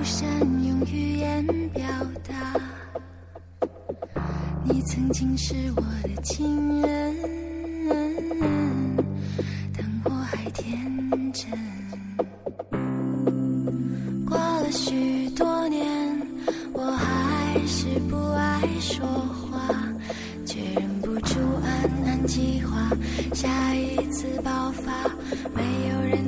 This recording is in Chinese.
不善用语言表达你曾经是我的情人但我还天真。过了许多年我还是不爱说话却忍不住暗暗计划下一次爆发没有人